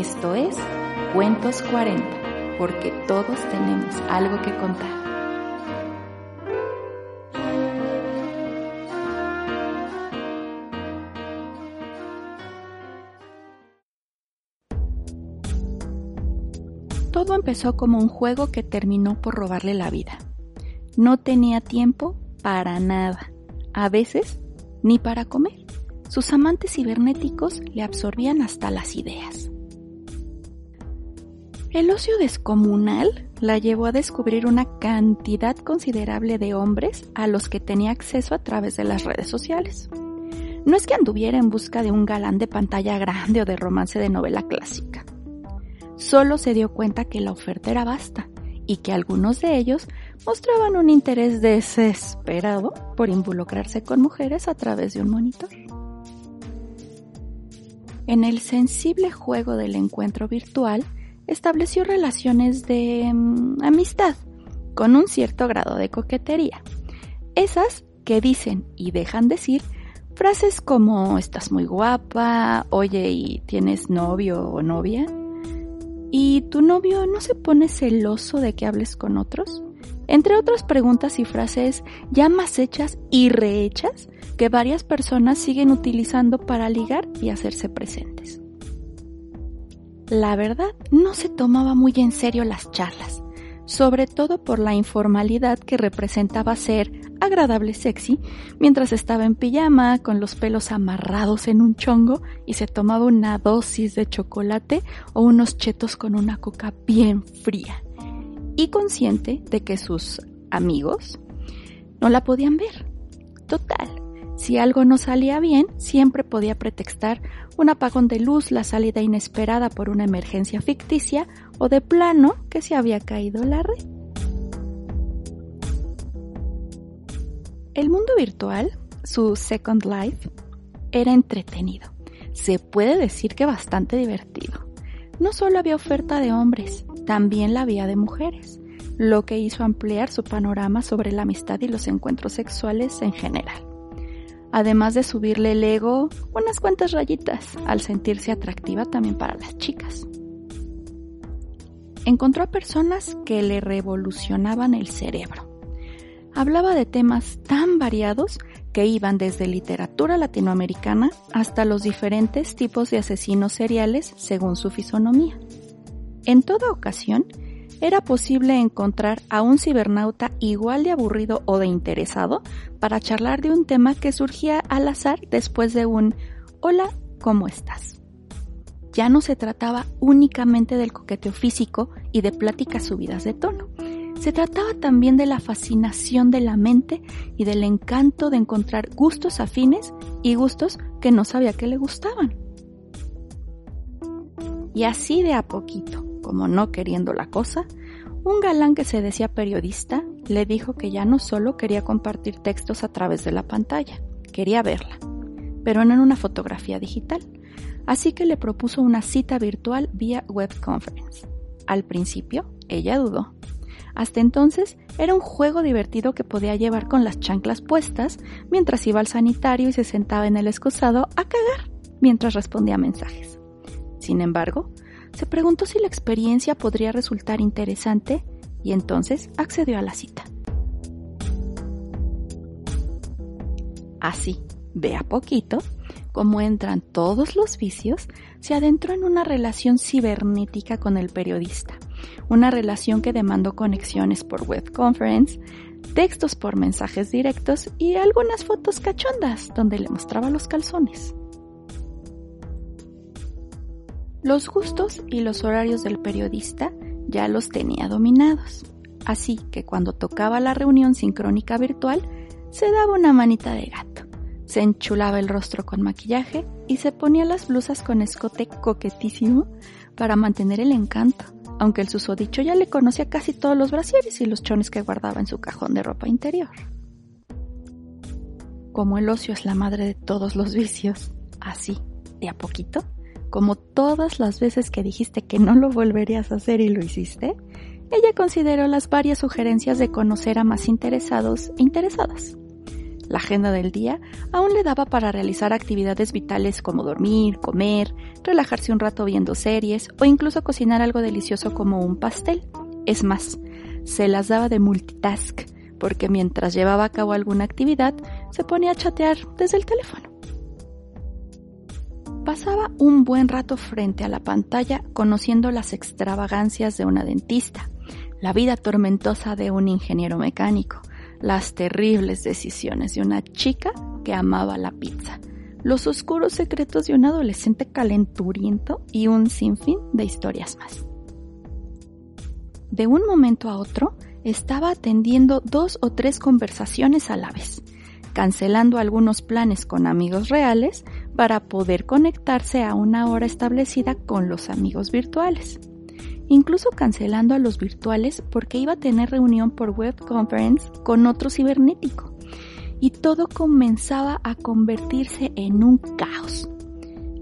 Esto es Cuentos 40, porque todos tenemos algo que contar. Todo empezó como un juego que terminó por robarle la vida. No tenía tiempo para nada, a veces ni para comer. Sus amantes cibernéticos le absorbían hasta las ideas. El ocio descomunal la llevó a descubrir una cantidad considerable de hombres a los que tenía acceso a través de las redes sociales. No es que anduviera en busca de un galán de pantalla grande o de romance de novela clásica. Solo se dio cuenta que la oferta era vasta y que algunos de ellos mostraban un interés desesperado por involucrarse con mujeres a través de un monitor. En el sensible juego del encuentro virtual, estableció relaciones de mm, amistad con un cierto grado de coquetería. Esas que dicen y dejan decir frases como estás muy guapa, oye y tienes novio o novia, y tu novio no se pone celoso de que hables con otros, entre otras preguntas y frases ya más hechas y rehechas que varias personas siguen utilizando para ligar y hacerse presentes. La verdad, no se tomaba muy en serio las charlas, sobre todo por la informalidad que representaba ser agradable sexy mientras estaba en pijama con los pelos amarrados en un chongo y se tomaba una dosis de chocolate o unos chetos con una coca bien fría y consciente de que sus amigos no la podían ver. Total, si algo no salía bien, siempre podía pretextar un apagón de luz, la salida inesperada por una emergencia ficticia o de plano que se había caído la red. El mundo virtual, su Second Life, era entretenido. Se puede decir que bastante divertido. No solo había oferta de hombres, también la había de mujeres, lo que hizo ampliar su panorama sobre la amistad y los encuentros sexuales en general además de subirle el ego unas cuantas rayitas al sentirse atractiva también para las chicas. Encontró a personas que le revolucionaban el cerebro. Hablaba de temas tan variados que iban desde literatura latinoamericana hasta los diferentes tipos de asesinos seriales según su fisonomía. En toda ocasión, era posible encontrar a un cibernauta igual de aburrido o de interesado para charlar de un tema que surgía al azar después de un Hola, ¿cómo estás? Ya no se trataba únicamente del coqueteo físico y de pláticas subidas de tono. Se trataba también de la fascinación de la mente y del encanto de encontrar gustos afines y gustos que no sabía que le gustaban. Y así de a poquito, como no queriendo la cosa, un galán que se decía periodista le dijo que ya no solo quería compartir textos a través de la pantalla, quería verla, pero no en una fotografía digital. Así que le propuso una cita virtual vía web conference. Al principio, ella dudó. Hasta entonces era un juego divertido que podía llevar con las chanclas puestas mientras iba al sanitario y se sentaba en el excusado a cagar mientras respondía mensajes. Sin embargo, se preguntó si la experiencia podría resultar interesante y entonces accedió a la cita. Así, de a poquito, como entran todos los vicios, se adentró en una relación cibernética con el periodista, una relación que demandó conexiones por web conference, textos por mensajes directos y algunas fotos cachondas donde le mostraba los calzones. Los gustos y los horarios del periodista ya los tenía dominados, así que cuando tocaba la reunión sincrónica virtual, se daba una manita de gato. se enchulaba el rostro con maquillaje y se ponía las blusas con escote coquetísimo para mantener el encanto, aunque el susodicho ya le conocía casi todos los brasieres y los chones que guardaba en su cajón de ropa interior. Como el ocio es la madre de todos los vicios, así, de a poquito, como todas las veces que dijiste que no lo volverías a hacer y lo hiciste, ella consideró las varias sugerencias de conocer a más interesados e interesadas. La agenda del día aún le daba para realizar actividades vitales como dormir, comer, relajarse un rato viendo series o incluso cocinar algo delicioso como un pastel. Es más, se las daba de multitask, porque mientras llevaba a cabo alguna actividad, se ponía a chatear desde el teléfono. Pasaba un buen rato frente a la pantalla conociendo las extravagancias de una dentista, la vida tormentosa de un ingeniero mecánico, las terribles decisiones de una chica que amaba la pizza, los oscuros secretos de un adolescente calenturiento y un sinfín de historias más. De un momento a otro, estaba atendiendo dos o tres conversaciones a la vez, cancelando algunos planes con amigos reales para poder conectarse a una hora establecida con los amigos virtuales. Incluso cancelando a los virtuales porque iba a tener reunión por web conference con otro cibernético. Y todo comenzaba a convertirse en un caos.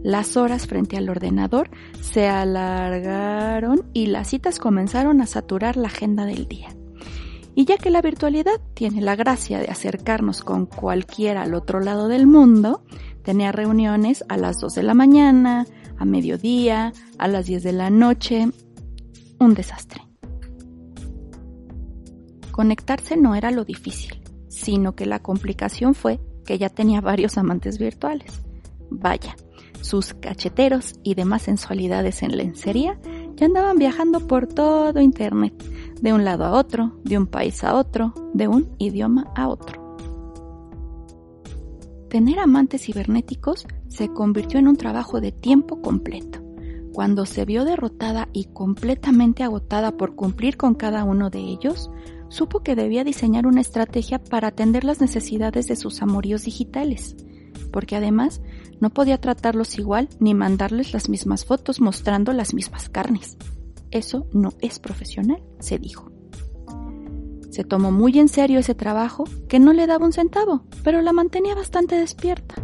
Las horas frente al ordenador se alargaron y las citas comenzaron a saturar la agenda del día. Y ya que la virtualidad tiene la gracia de acercarnos con cualquiera al otro lado del mundo, tenía reuniones a las 2 de la mañana, a mediodía, a las 10 de la noche. Un desastre. Conectarse no era lo difícil, sino que la complicación fue que ya tenía varios amantes virtuales. Vaya, sus cacheteros y demás sensualidades en lencería ya andaban viajando por todo Internet, de un lado a otro, de un país a otro, de un idioma a otro. Tener amantes cibernéticos se convirtió en un trabajo de tiempo completo. Cuando se vio derrotada y completamente agotada por cumplir con cada uno de ellos, supo que debía diseñar una estrategia para atender las necesidades de sus amoríos digitales, porque además no podía tratarlos igual ni mandarles las mismas fotos mostrando las mismas carnes. Eso no es profesional, se dijo. Se tomó muy en serio ese trabajo, que no le daba un centavo, pero la mantenía bastante despierta.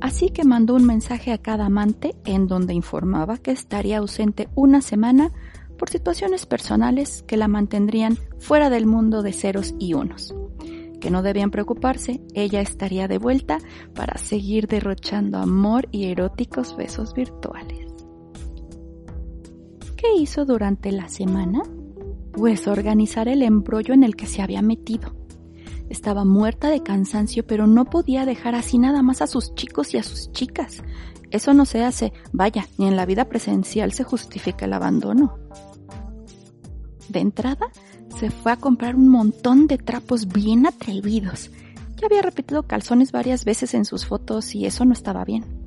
Así que mandó un mensaje a cada amante en donde informaba que estaría ausente una semana por situaciones personales que la mantendrían fuera del mundo de ceros y unos. Que no debían preocuparse, ella estaría de vuelta para seguir derrochando amor y eróticos besos virtuales. ¿Qué hizo durante la semana? Pues organizar el embrollo en el que se había metido. Estaba muerta de cansancio, pero no podía dejar así nada más a sus chicos y a sus chicas. Eso no se hace, vaya, ni en la vida presencial se justifica el abandono. De entrada, se fue a comprar un montón de trapos bien atrevidos. Ya había repetido calzones varias veces en sus fotos y eso no estaba bien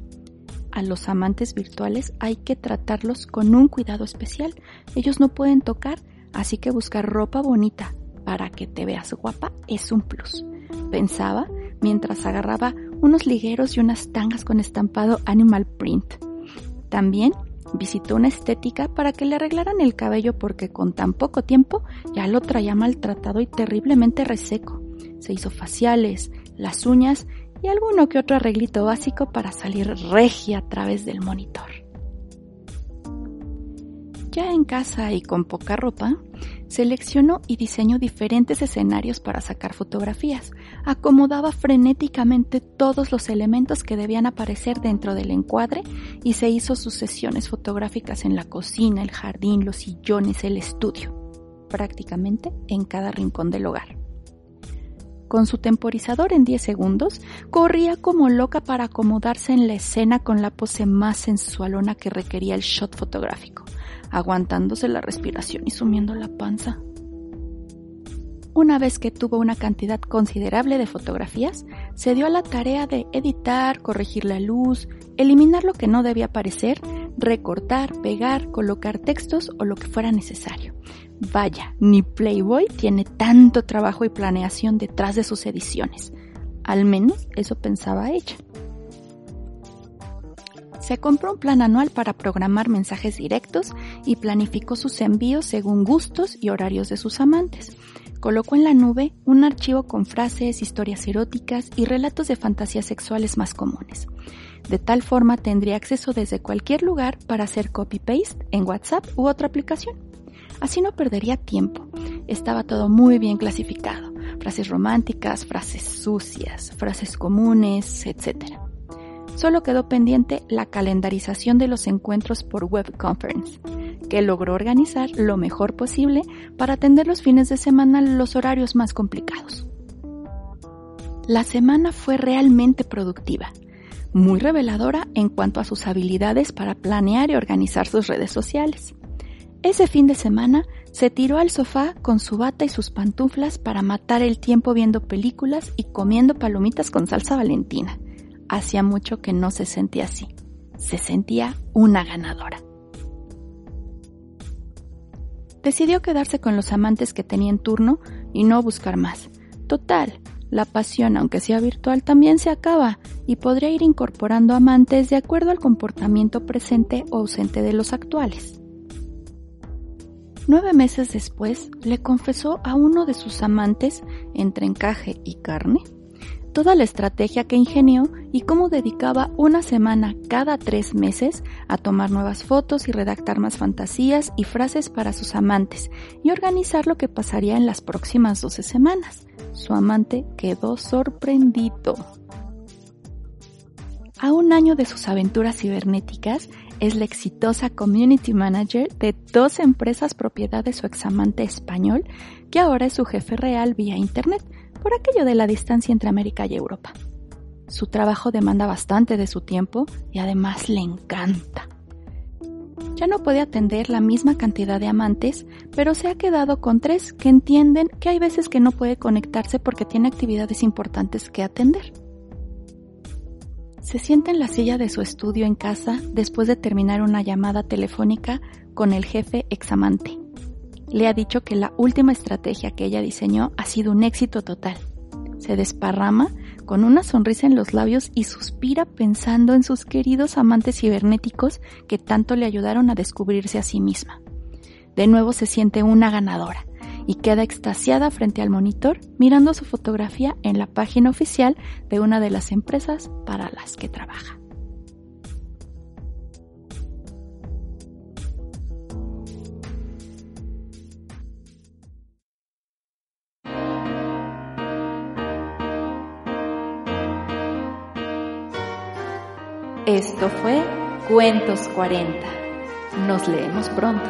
a los amantes virtuales hay que tratarlos con un cuidado especial. Ellos no pueden tocar, así que buscar ropa bonita para que te veas guapa es un plus. Pensaba mientras agarraba unos ligueros y unas tangas con estampado animal print. También visitó una estética para que le arreglaran el cabello porque con tan poco tiempo ya lo traía maltratado y terriblemente reseco. Se hizo faciales, las uñas y alguno que otro arreglito básico para salir regia a través del monitor. Ya en casa y con poca ropa, seleccionó y diseñó diferentes escenarios para sacar fotografías, acomodaba frenéticamente todos los elementos que debían aparecer dentro del encuadre y se hizo sus sesiones fotográficas en la cocina, el jardín, los sillones, el estudio, prácticamente en cada rincón del hogar. Con su temporizador en 10 segundos, corría como loca para acomodarse en la escena con la pose más sensualona que requería el shot fotográfico, aguantándose la respiración y sumiendo la panza. Una vez que tuvo una cantidad considerable de fotografías, se dio a la tarea de editar, corregir la luz, eliminar lo que no debía aparecer, recortar, pegar, colocar textos o lo que fuera necesario, Vaya, ni Playboy tiene tanto trabajo y planeación detrás de sus ediciones. Al menos eso pensaba ella. Se compró un plan anual para programar mensajes directos y planificó sus envíos según gustos y horarios de sus amantes. Colocó en la nube un archivo con frases, historias eróticas y relatos de fantasías sexuales más comunes. De tal forma tendría acceso desde cualquier lugar para hacer copy-paste en WhatsApp u otra aplicación. Así no perdería tiempo. Estaba todo muy bien clasificado. Frases románticas, frases sucias, frases comunes, etc solo quedó pendiente la calendarización de los encuentros por web conference, que logró organizar lo mejor posible para atender los fines de semana los horarios más complicados. La semana fue realmente productiva, muy reveladora en cuanto a sus habilidades para planear y organizar sus redes sociales. Ese fin de semana se tiró al sofá con su bata y sus pantuflas para matar el tiempo viendo películas y comiendo palomitas con salsa valentina hacía mucho que no se sentía así. Se sentía una ganadora. Decidió quedarse con los amantes que tenía en turno y no buscar más. Total, la pasión, aunque sea virtual, también se acaba y podría ir incorporando amantes de acuerdo al comportamiento presente o ausente de los actuales. Nueve meses después, le confesó a uno de sus amantes, entre encaje y carne, toda la estrategia que ingenió y cómo dedicaba una semana cada tres meses a tomar nuevas fotos y redactar más fantasías y frases para sus amantes y organizar lo que pasaría en las próximas 12 semanas. Su amante quedó sorprendido. A un año de sus aventuras cibernéticas, es la exitosa community manager de dos empresas propiedad de su examante español, que ahora es su jefe real vía Internet, por aquello de la distancia entre América y Europa. Su trabajo demanda bastante de su tiempo y además le encanta. Ya no puede atender la misma cantidad de amantes, pero se ha quedado con tres que entienden que hay veces que no puede conectarse porque tiene actividades importantes que atender. Se sienta en la silla de su estudio en casa después de terminar una llamada telefónica con el jefe examante le ha dicho que la última estrategia que ella diseñó ha sido un éxito total. Se desparrama con una sonrisa en los labios y suspira pensando en sus queridos amantes cibernéticos que tanto le ayudaron a descubrirse a sí misma. De nuevo se siente una ganadora y queda extasiada frente al monitor mirando su fotografía en la página oficial de una de las empresas para las que trabaja. Esto fue Cuentos 40. Nos leemos pronto.